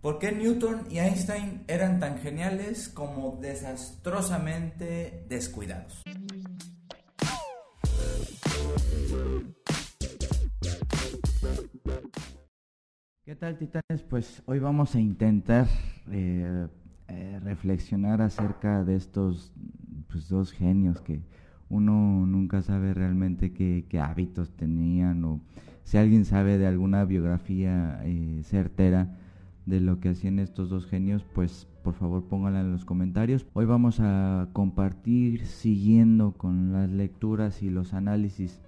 ¿Por qué Newton y Einstein eran tan geniales como desastrosamente descuidados? ¿Qué tal, titanes? Pues hoy vamos a intentar eh, eh, reflexionar acerca de estos pues, dos genios que uno nunca sabe realmente qué, hábitos tenían o si alguien sabe de alguna biografía eh, certera de lo que hacían estos dos genios, pues por favor pónganla en los comentarios. Hoy vamos a compartir siguiendo con las lecturas y los análisis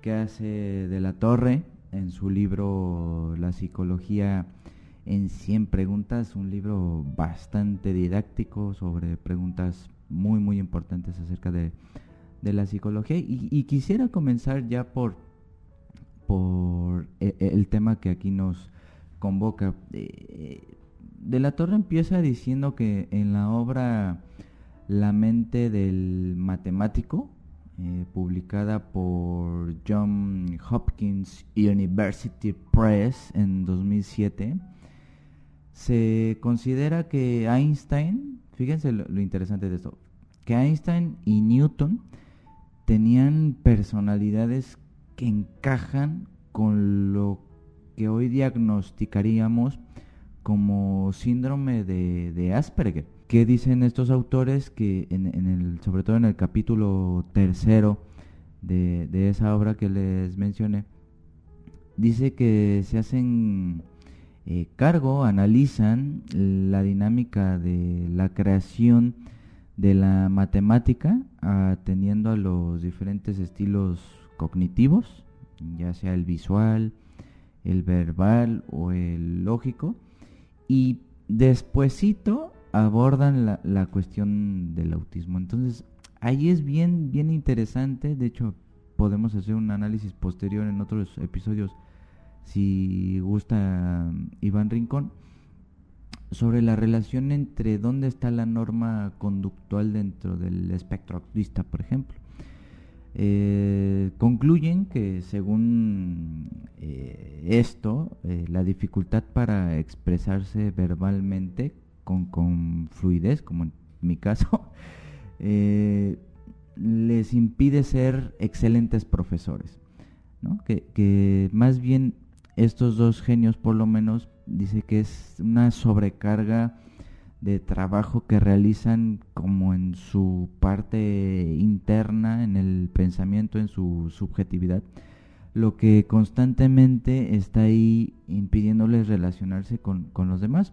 que hace de la Torre en su libro La psicología en 100 preguntas, un libro bastante didáctico sobre preguntas muy muy importantes acerca de, la psicología y, quisiera comenzar ya por, por e, e, el tema que aquí nos convoca. Eh, de la Torre empieza diciendo que en la obra La mente del matemático, eh, publicada por John Hopkins University Press en 2007, se considera que Einstein, fíjense lo, lo interesante de esto, que Einstein y Newton tenían personalidades que encajan con lo que hoy diagnosticaríamos como síndrome de, Asperger. ¿Qué dicen estos autores? Que en, el, sobre todo en el capítulo tercero de, esa obra que les mencioné, dice que se hacen eh, cargo, analizan la dinámica de la creación de la matemática atendiendo a los diferentes estilos cognitivos, ya sea el visual, el verbal o el lógico. Y despuesito abordan la, la cuestión del autismo. Entonces, ahí es bien, bien interesante. De hecho, podemos hacer un análisis posterior en otros episodios si gusta Iván Rincón sobre la relación entre dónde está la norma conductual dentro del espectro autista, por ejemplo. Eh, concluyen que según eh, esto, eh, la dificultad para expresarse verbalmente con, fluidez, como en mi caso, les impide ser excelentes profesores. Que, que más bien estos dos genios por lo menos dice que es una sobrecarga de trabajo que realizan como en su parte interna, en el pensamiento, en su subjetividad, lo que constantemente está ahí impidiéndoles relacionarse con, los demás.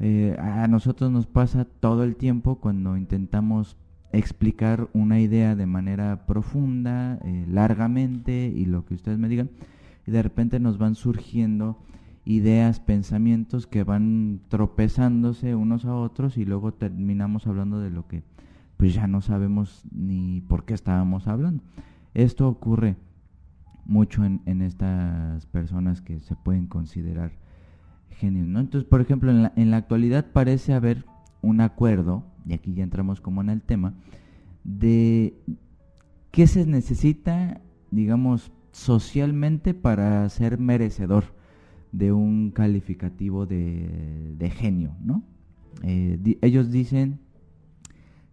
Eh, a nosotros nos pasa todo el tiempo cuando intentamos explicar una idea de manera profunda, eh, largamente, y lo que ustedes me digan, y de repente nos van surgiendo ideas, pensamientos que van tropezándose unos a otros y luego terminamos hablando de lo que pues ya no sabemos ni por qué estábamos hablando. Esto ocurre mucho en, estas personas que se pueden considerar genios. ¿no? Entonces, por ejemplo, en la, en la actualidad parece haber un acuerdo, y aquí ya entramos como en el tema, de qué se necesita, digamos, socialmente para ser merecedor de un calificativo de, genio, ¿no? Eh, ellos dicen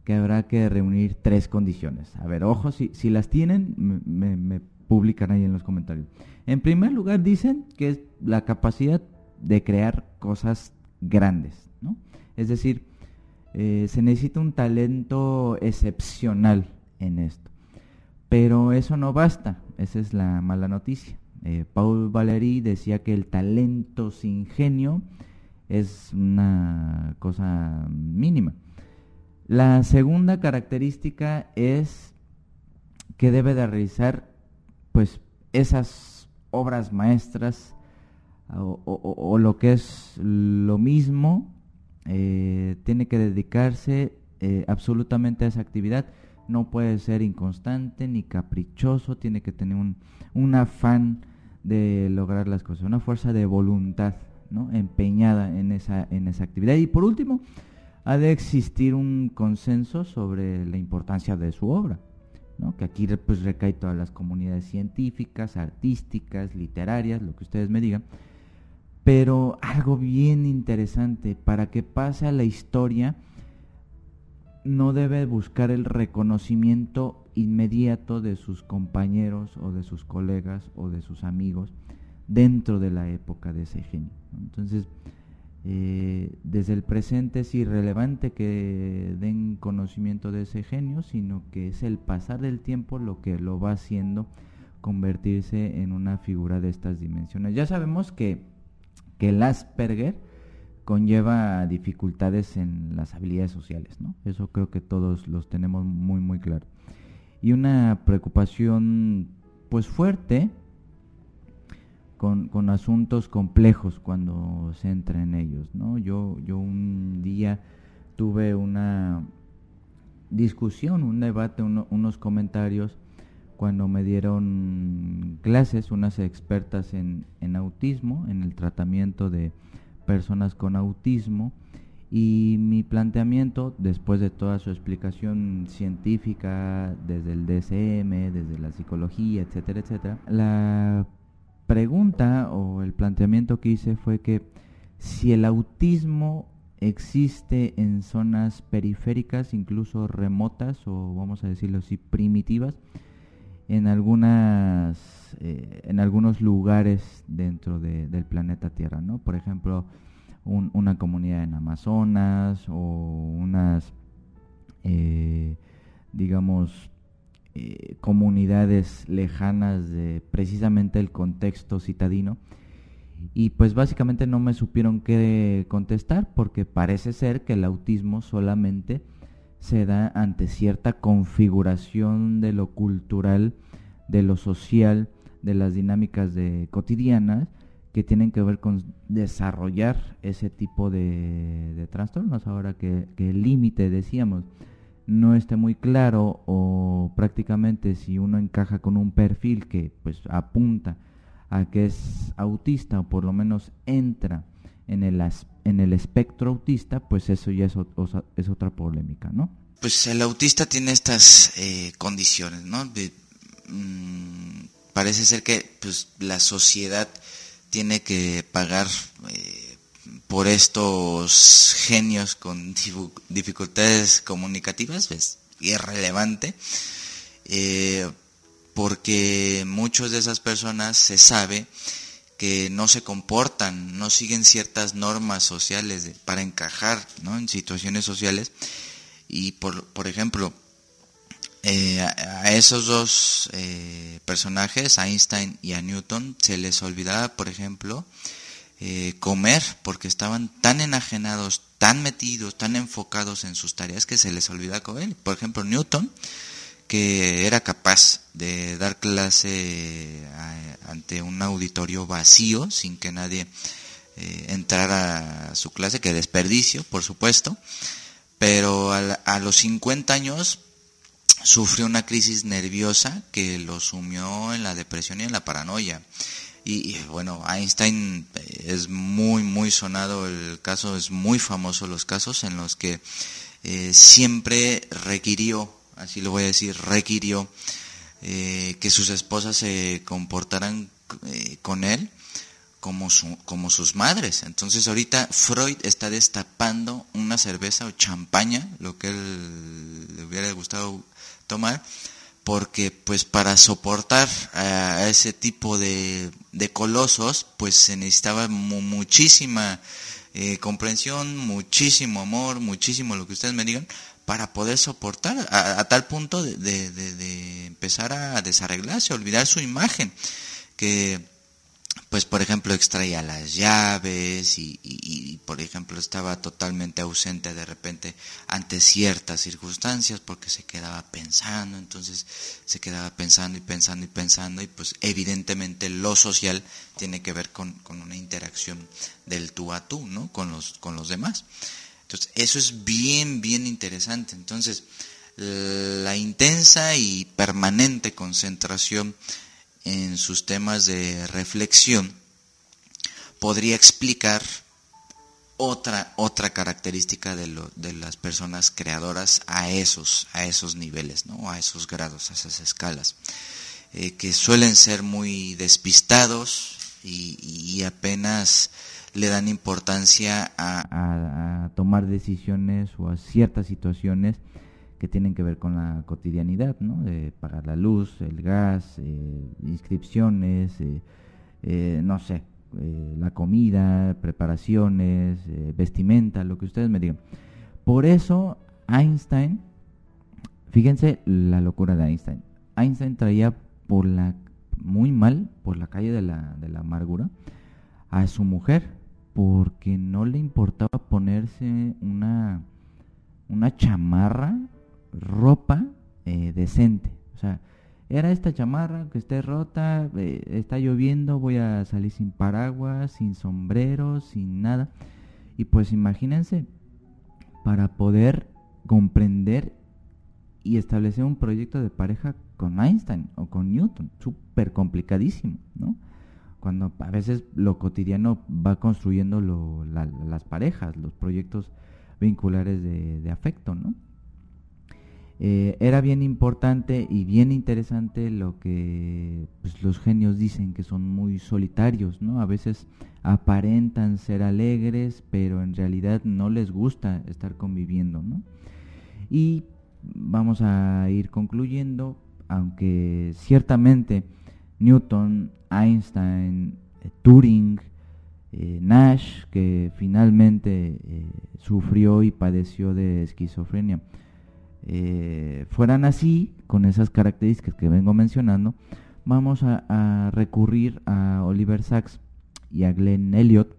que habrá que reunir tres condiciones. A ver, ojo, si, si las tienen, me, publican ahí en los comentarios. En primer lugar, dicen que es la capacidad de crear cosas grandes, ¿no? Es decir, eh, se necesita un talento excepcional en esto. Pero eso no basta, esa es la mala noticia. Eh, Paul Valéry decía que el talento sin genio es una cosa mínima. La segunda característica es que debe de realizar pues esas obras maestras o, lo que es lo mismo, eh, tiene que dedicarse eh, absolutamente a esa actividad. No puede ser inconstante ni caprichoso, tiene que tener un, un afán de lograr las cosas, una fuerza de voluntad, ¿no? empeñada en esa, en esa actividad. Y por último, ha de existir un consenso sobre la importancia de su obra, ¿no? que aquí pues recae todas las comunidades científicas, artísticas, literarias, lo que ustedes me digan, pero algo bien interesante, para que pase a la historia, no debe buscar el reconocimiento inmediato de sus compañeros o de sus colegas o de sus amigos dentro de la época de ese genio. Entonces, eh, desde el presente es irrelevante que den conocimiento de ese genio, sino que es el pasar del tiempo lo que lo va haciendo convertirse en una figura de estas dimensiones. Ya sabemos que, que el Asperger conlleva dificultades en las habilidades sociales, ¿no? Eso creo que todos los tenemos muy muy claro. Y una preocupación pues fuerte con, asuntos complejos cuando se entra en ellos. ¿no? Yo, yo un día tuve una discusión, un debate, unos comentarios cuando me dieron clases unas expertas en, en, autismo, en el tratamiento de personas con autismo, y mi planteamiento, después de toda su explicación científica, desde el DSM, desde la psicología, etcétera, etcétera, la pregunta o el planteamiento que hice fue que si el autismo existe en zonas periféricas, incluso remotas o vamos a decirlo así, primitivas, en algunas eh, en algunos lugares dentro del planeta Tierra, ¿no? Por ejemplo, una comunidad en Amazonas o unas, eh, digamos, eh, comunidades lejanas de precisamente el contexto citadino. Y pues básicamente no me supieron qué contestar porque parece ser que el autismo solamente se da ante cierta configuración de lo cultural, de lo social, de las dinámicas de cotidianas que tienen que ver con desarrollar ese tipo de, trastornos. Ahora que, el límite, decíamos, no esté muy claro o prácticamente si uno encaja con un perfil que pues apunta a que es autista o por lo menos entra en el, en el espectro autista, pues eso ya es, es otra polémica, ¿no? Pues el autista tiene estas eh, condiciones, ¿no? Mm, parece ser que pues, la sociedad tiene que pagar eh, por estos genios con dificultades comunicativas es irrelevante, eh, porque muchas de esas personas se sabe que no se comportan, no siguen ciertas normas sociales para encajar en situaciones sociales. Y por, por ejemplo, eh, a esos dos eh, personajes, a Einstein y a Newton, se les olvidaba, por ejemplo, eh, comer porque estaban tan enajenados, tan metidos, tan enfocados en sus tareas que se les olvida comer. Por ejemplo, Newton, que era capaz de dar clase eh, ante un auditorio vacío sin que nadie eh, entrara a su clase, que desperdicio, por supuesto, pero a, a los 50 años sufrió una crisis nerviosa que lo sumió en la depresión y en la paranoia. Y, bueno, Einstein eh, es muy, muy sonado el caso, es muy famoso los casos en los que eh, siempre requirió, así lo voy a decir, requirió eh, que sus esposas se comportaran con él como, su, como sus madres. Entonces ahorita Freud está destapando una cerveza o champaña, lo que él le hubiera gustado tomar, porque pues para soportar a ese tipo de, colosos pues se necesitaba muchísima eh, comprensión, muchísimo amor, muchísimo lo que ustedes me digan para poder soportar a, tal punto de, de, empezar a desarreglarse, a olvidar su imagen que pues por ejemplo extraía las llaves y, por ejemplo estaba totalmente ausente de repente ante ciertas circunstancias porque se quedaba pensando, entonces se quedaba pensando y pensando y pensando y pues evidentemente lo social tiene que ver con, una interacción del tú a tú, ¿no? Con los, con los demás. Entonces eso es bien, bien interesante. Entonces la intensa y permanente concentración en sus temas de reflexión, podría explicar otra, otra característica de, lo, de las personas creadoras a esos, a esos niveles, ¿no? a esos grados, a esas escalas, eh, que suelen ser muy despistados, y, apenas le dan importancia a, tomar decisiones o a ciertas situaciones que tienen que ver con la cotidianidad, ¿no? De pagar la luz, el gas, eh, inscripciones, eh, eh, no sé, la comida, preparaciones, vestimenta, lo que ustedes me digan. Por eso Einstein, fíjense la locura de Einstein. Einstein traía por la muy mal por la calle de la, de la amargura a su mujer porque no le importaba ponerse una, una chamarra, ropa eh, decente. O sea, era esta chamarra que esté rota, eh, está lloviendo, voy a salir sin paraguas, sin sombrero, sin nada. Y pues imagínense, para poder comprender y establecer un proyecto de pareja con Einstein o con Newton, súper complicadísimo, ¿no? Cuando a veces lo cotidiano va construyendo las parejas, los proyectos vinculares de, afecto, ¿no? Eh, era bien importante y bien interesante lo que pues, los genios dicen que son muy solitarios, ¿no? A veces aparentan ser alegres, pero en realidad no les gusta estar conviviendo, ¿no? Y vamos a ir concluyendo aunque ciertamente Newton, Einstein, eh, Turing, eh, Nash, que finalmente sufrió y padeció de esquizofrenia, fueran así, con esas características que vengo mencionando, vamos a, recurrir a Oliver Sacks y a Glenn Elliot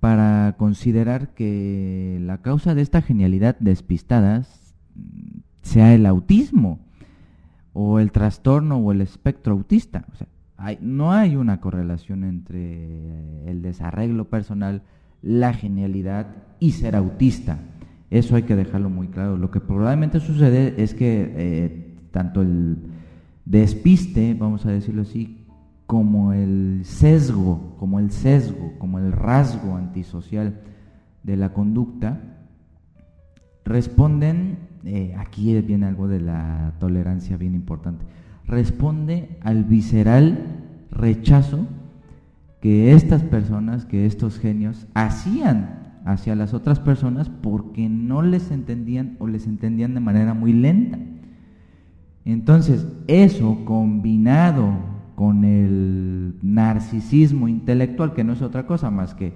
para considerar que la causa de esta genialidad despistada sea el autismo o el trastorno o el espectro autista. No hay una correlación entre el desarreglo personal, la genialidad y ser autista. Eso hay que dejarlo muy claro. Lo que probablemente sucede es que eh, tanto el despiste, vamos a decirlo así, como el sesgo, como el sesgo, como el rasgo antisocial de la conducta, responden eh, aquí viene algo de la tolerancia bien importante, responde al visceral rechazo que estas personas, que estos genios hacían hacia las otras personas porque no les entendían o les entendían de manera muy lenta. Entonces, eso combinado con el narcisismo intelectual, que no es otra cosa más que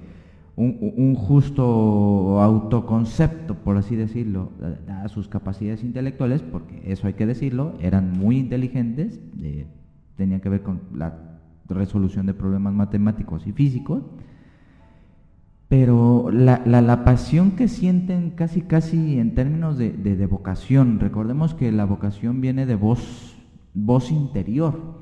un, justo autoconcepto, por así decirlo, a sus capacidades intelectuales, porque eso hay que decirlo, eran muy inteligentes, tenían que ver con la resolución de problemas matemáticos y físicos, pero la, la, pasión que sienten casi casi en términos de, de, vocación, recordemos que la vocación viene de voz, voz interior,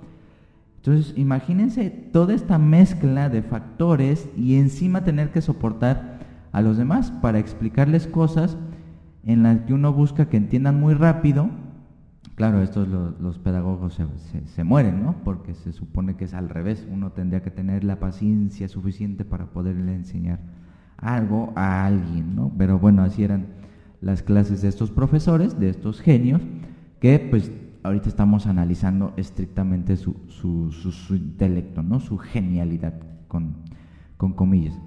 entonces, imagínense toda esta mezcla de factores y encima tener que soportar a los demás para explicarles cosas en las que uno busca que entiendan muy rápido. Claro, estos los, pedagogos se, mueren, ¿no? Porque se supone que es al revés. Uno tendría que tener la paciencia suficiente para poderle enseñar algo a alguien, ¿no? Pero bueno, así eran las clases de estos profesores, de estos genios, que pues ahorita estamos analizando estrictamente su, su, su, intelecto, ¿no? su genialidad, con, con comillas.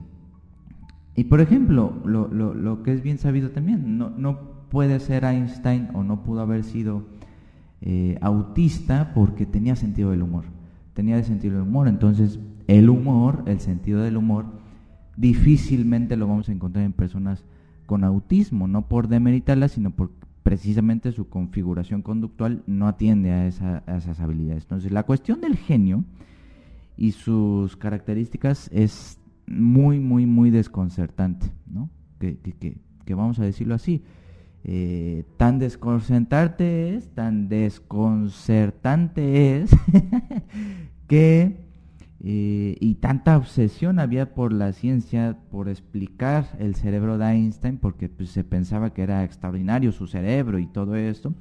Y por ejemplo, lo, lo, lo, que es bien sabido también, no, no puede ser Einstein o no pudo haber sido eh, autista porque tenía sentido del humor. Tenía el sentido del humor, entonces el humor, el sentido del humor, difícilmente lo vamos a encontrar en personas con autismo, no por demeritarla, sino por precisamente su configuración conductual no atiende a, esas habilidades. Entonces, la cuestión del genio y sus características es muy, muy, muy desconcertante, ¿no? Que, que, vamos a decirlo así. Eh, tan desconcertante es, tan desconcertante es que eh, y tanta obsesión había por la ciencia, por explicar el cerebro de Einstein, porque pues, se pensaba que era extraordinario su cerebro y todo esto.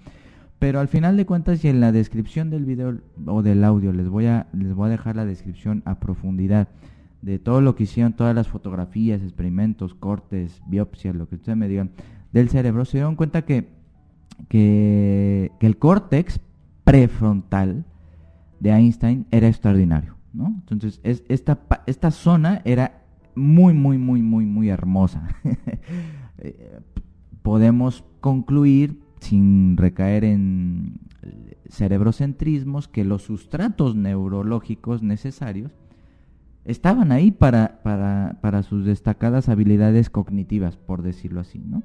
Pero al final de cuentas y en la descripción del video o del audio les voy a, les voy a dejar la descripción a profundidad de todo lo que hicieron, todas las fotografías, experimentos, cortes, biopsias, lo que ustedes me digan, del cerebro, se dieron cuenta que, que, que el córtex prefrontal de Einstein era extraordinario ¿no? Entonces, es, esta, esta zona era muy, muy, muy, muy, muy hermosa. Eh, podemos concluir, sin recaer en cerebrocentrismos, que los sustratos neurológicos necesarios estaban ahí para, para, para sus destacadas habilidades cognitivas, por decirlo así, ¿no?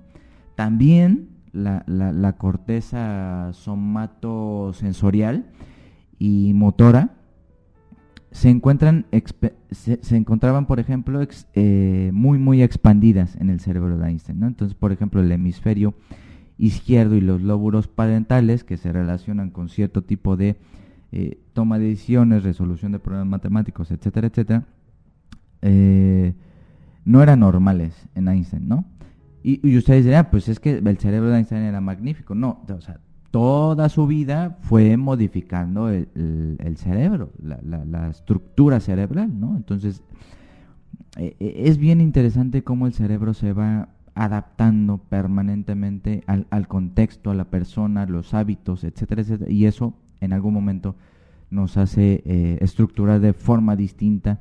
También la, la, corteza somatosensorial y motora se encuentran se, encontraban por ejemplo eh, muy muy expandidas en el cerebro de Einstein ¿no? entonces por ejemplo el hemisferio izquierdo y los lóbulos parentales que se relacionan con cierto tipo de eh, toma de decisiones resolución de problemas matemáticos etcétera etcétera eh, no eran normales en Einstein no y, ustedes dirán, pues es que el cerebro de Einstein era magnífico. No, o sea, toda su vida fue modificando el, cerebro, la, estructura cerebral, ¿no? Entonces, eh, eh, es bien interesante cómo el cerebro se va adaptando permanentemente al, contexto, a la persona, los hábitos, etcétera, etcétera. Y eso en algún momento nos hace eh, estructurar de forma distinta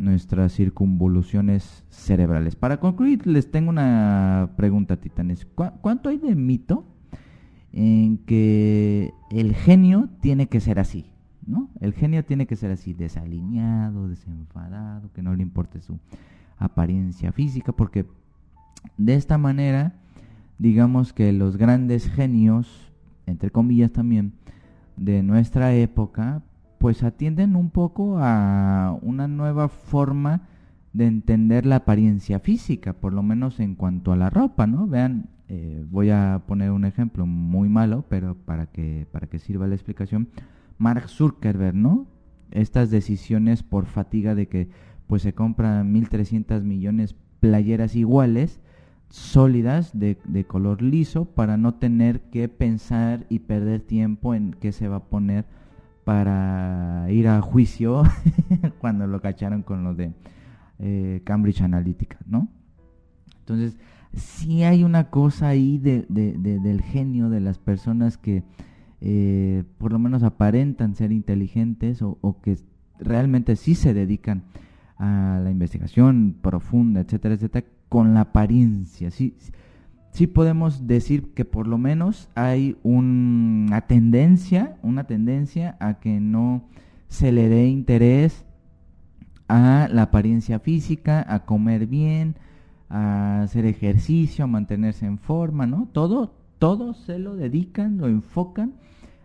nuestras circunvoluciones cerebrales. Para concluir, les tengo una pregunta, titanes. ¿Cuánto hay de mito en que el genio tiene que ser así? ¿no? El genio tiene que ser así, desalineado, desenfadado, que no le importe su apariencia física, porque de esta manera, digamos que los grandes genios, entre comillas también, de nuestra época, pues atienden un poco a una nueva forma de entender la apariencia física, por lo menos en cuanto a la ropa, ¿no? Vean, eh, voy a poner un ejemplo muy malo, pero para que, para que sirva la explicación. Mark Zuckerberg, ¿no? Estas decisiones por fatiga de que pues se compran 1.300 millones playeras iguales, sólidas, de, de color liso, para no tener que pensar y perder tiempo en qué se va a poner para ir a juicio cuando lo cacharon con lo de eh, Cambridge Analytica, ¿no? Entonces, sí hay una cosa ahí de, del genio de las personas que eh, por lo menos aparentan ser inteligentes o, o, que realmente sí se dedican a la investigación profunda, etcétera, etcétera, con la apariencia, sí, sí podemos decir que por lo menos hay una tendencia, una tendencia a que no se le dé interés a la apariencia física, a comer bien, a hacer ejercicio, a mantenerse en forma, ¿no? Todo, todo se lo dedican, lo enfocan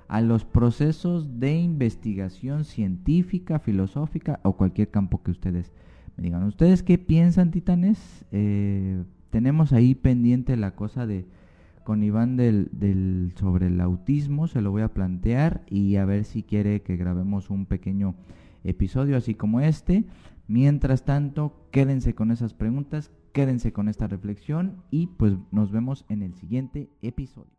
a los procesos de investigación científica, filosófica o cualquier campo que ustedes me digan. ¿Ustedes qué piensan, titanes? Eh, tenemos ahí pendiente la cosa de con Iván del, del, sobre el autismo, se lo voy a plantear y a ver si quiere que grabemos un pequeño episodio así como este. Mientras tanto, quédense con esas preguntas, quédense con esta reflexión y pues nos vemos en el siguiente episodio.